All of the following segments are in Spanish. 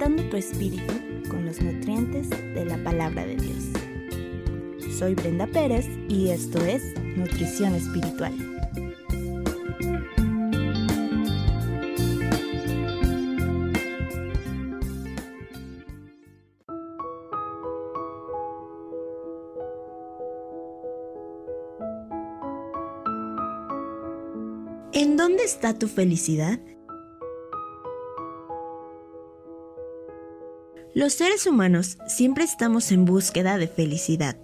alimentando tu espíritu con los nutrientes de la palabra de Dios. Soy Brenda Pérez y esto es Nutrición Espiritual. ¿En dónde está tu felicidad? Los seres humanos siempre estamos en búsqueda de felicidad.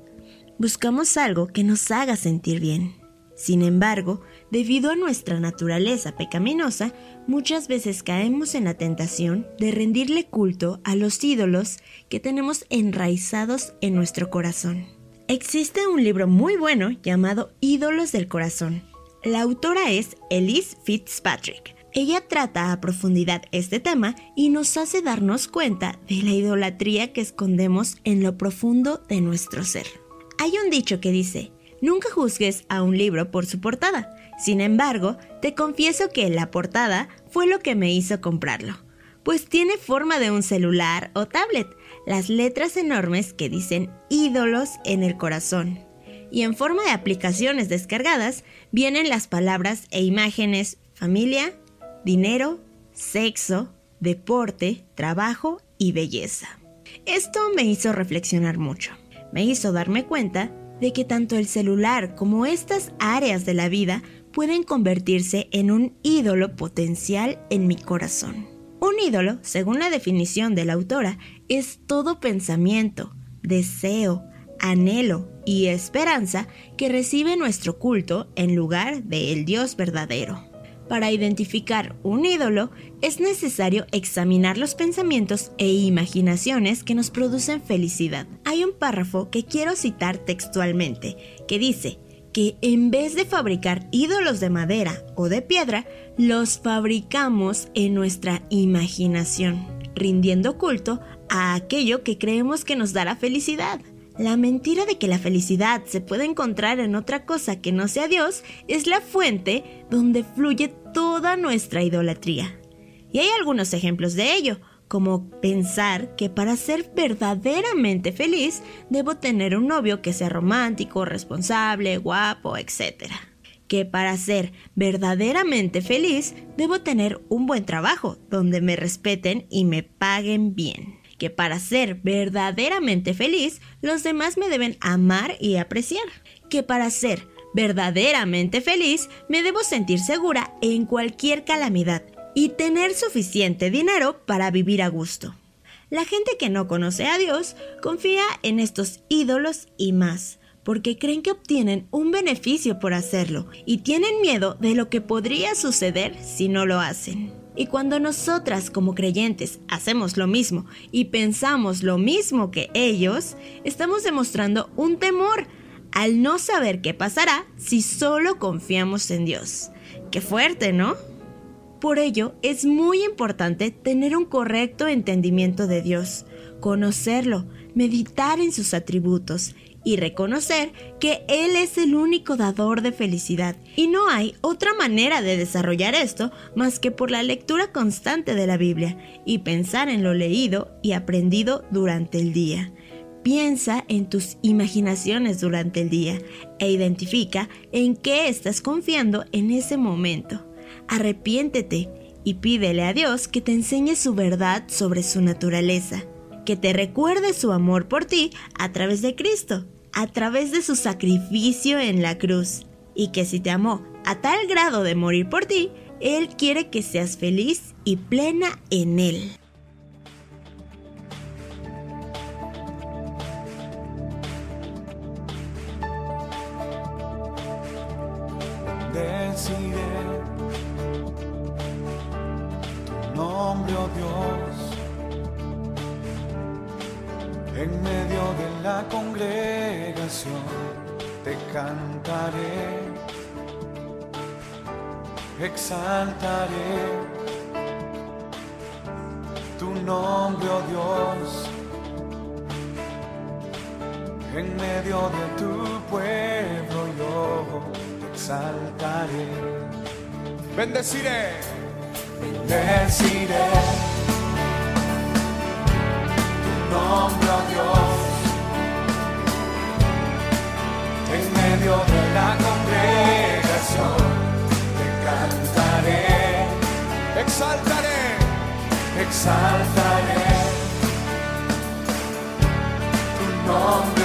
Buscamos algo que nos haga sentir bien. Sin embargo, debido a nuestra naturaleza pecaminosa, muchas veces caemos en la tentación de rendirle culto a los ídolos que tenemos enraizados en nuestro corazón. Existe un libro muy bueno llamado Ídolos del Corazón. La autora es Elise Fitzpatrick ella trata a profundidad este tema y nos hace darnos cuenta de la idolatría que escondemos en lo profundo de nuestro ser. Hay un dicho que dice, nunca juzgues a un libro por su portada. Sin embargo, te confieso que la portada fue lo que me hizo comprarlo, pues tiene forma de un celular o tablet, las letras enormes que dicen ídolos en el corazón. Y en forma de aplicaciones descargadas vienen las palabras e imágenes familia, dinero, sexo, deporte, trabajo y belleza. Esto me hizo reflexionar mucho. Me hizo darme cuenta de que tanto el celular como estas áreas de la vida pueden convertirse en un ídolo potencial en mi corazón. Un ídolo, según la definición de la autora, es todo pensamiento, deseo, anhelo y esperanza que recibe nuestro culto en lugar del Dios verdadero. Para identificar un ídolo es necesario examinar los pensamientos e imaginaciones que nos producen felicidad. Hay un párrafo que quiero citar textualmente, que dice que en vez de fabricar ídolos de madera o de piedra, los fabricamos en nuestra imaginación, rindiendo culto a aquello que creemos que nos dará felicidad. La mentira de que la felicidad se puede encontrar en otra cosa que no sea Dios es la fuente donde fluye toda nuestra idolatría. Y hay algunos ejemplos de ello, como pensar que para ser verdaderamente feliz debo tener un novio que sea romántico, responsable, guapo, etc. Que para ser verdaderamente feliz debo tener un buen trabajo donde me respeten y me paguen bien que para ser verdaderamente feliz, los demás me deben amar y apreciar. Que para ser verdaderamente feliz, me debo sentir segura en cualquier calamidad y tener suficiente dinero para vivir a gusto. La gente que no conoce a Dios confía en estos ídolos y más, porque creen que obtienen un beneficio por hacerlo y tienen miedo de lo que podría suceder si no lo hacen. Y cuando nosotras como creyentes hacemos lo mismo y pensamos lo mismo que ellos, estamos demostrando un temor al no saber qué pasará si solo confiamos en Dios. Qué fuerte, ¿no? Por ello, es muy importante tener un correcto entendimiento de Dios, conocerlo, meditar en sus atributos y reconocer que Él es el único dador de felicidad. Y no hay otra manera de desarrollar esto más que por la lectura constante de la Biblia y pensar en lo leído y aprendido durante el día. Piensa en tus imaginaciones durante el día e identifica en qué estás confiando en ese momento. Arrepiéntete y pídele a Dios que te enseñe su verdad sobre su naturaleza, que te recuerde su amor por ti a través de Cristo a través de su sacrificio en la cruz, y que si te amó a tal grado de morir por ti, Él quiere que seas feliz y plena en Él. oh en medio de la te cantaré, exaltaré tu nombre, oh Dios. En medio de tu pueblo yo te exaltaré. Bendeciré, bendeciré nombre, oh Dios. en medio de la congregación. Te cantaré, exaltaré, exaltaré tu nombre.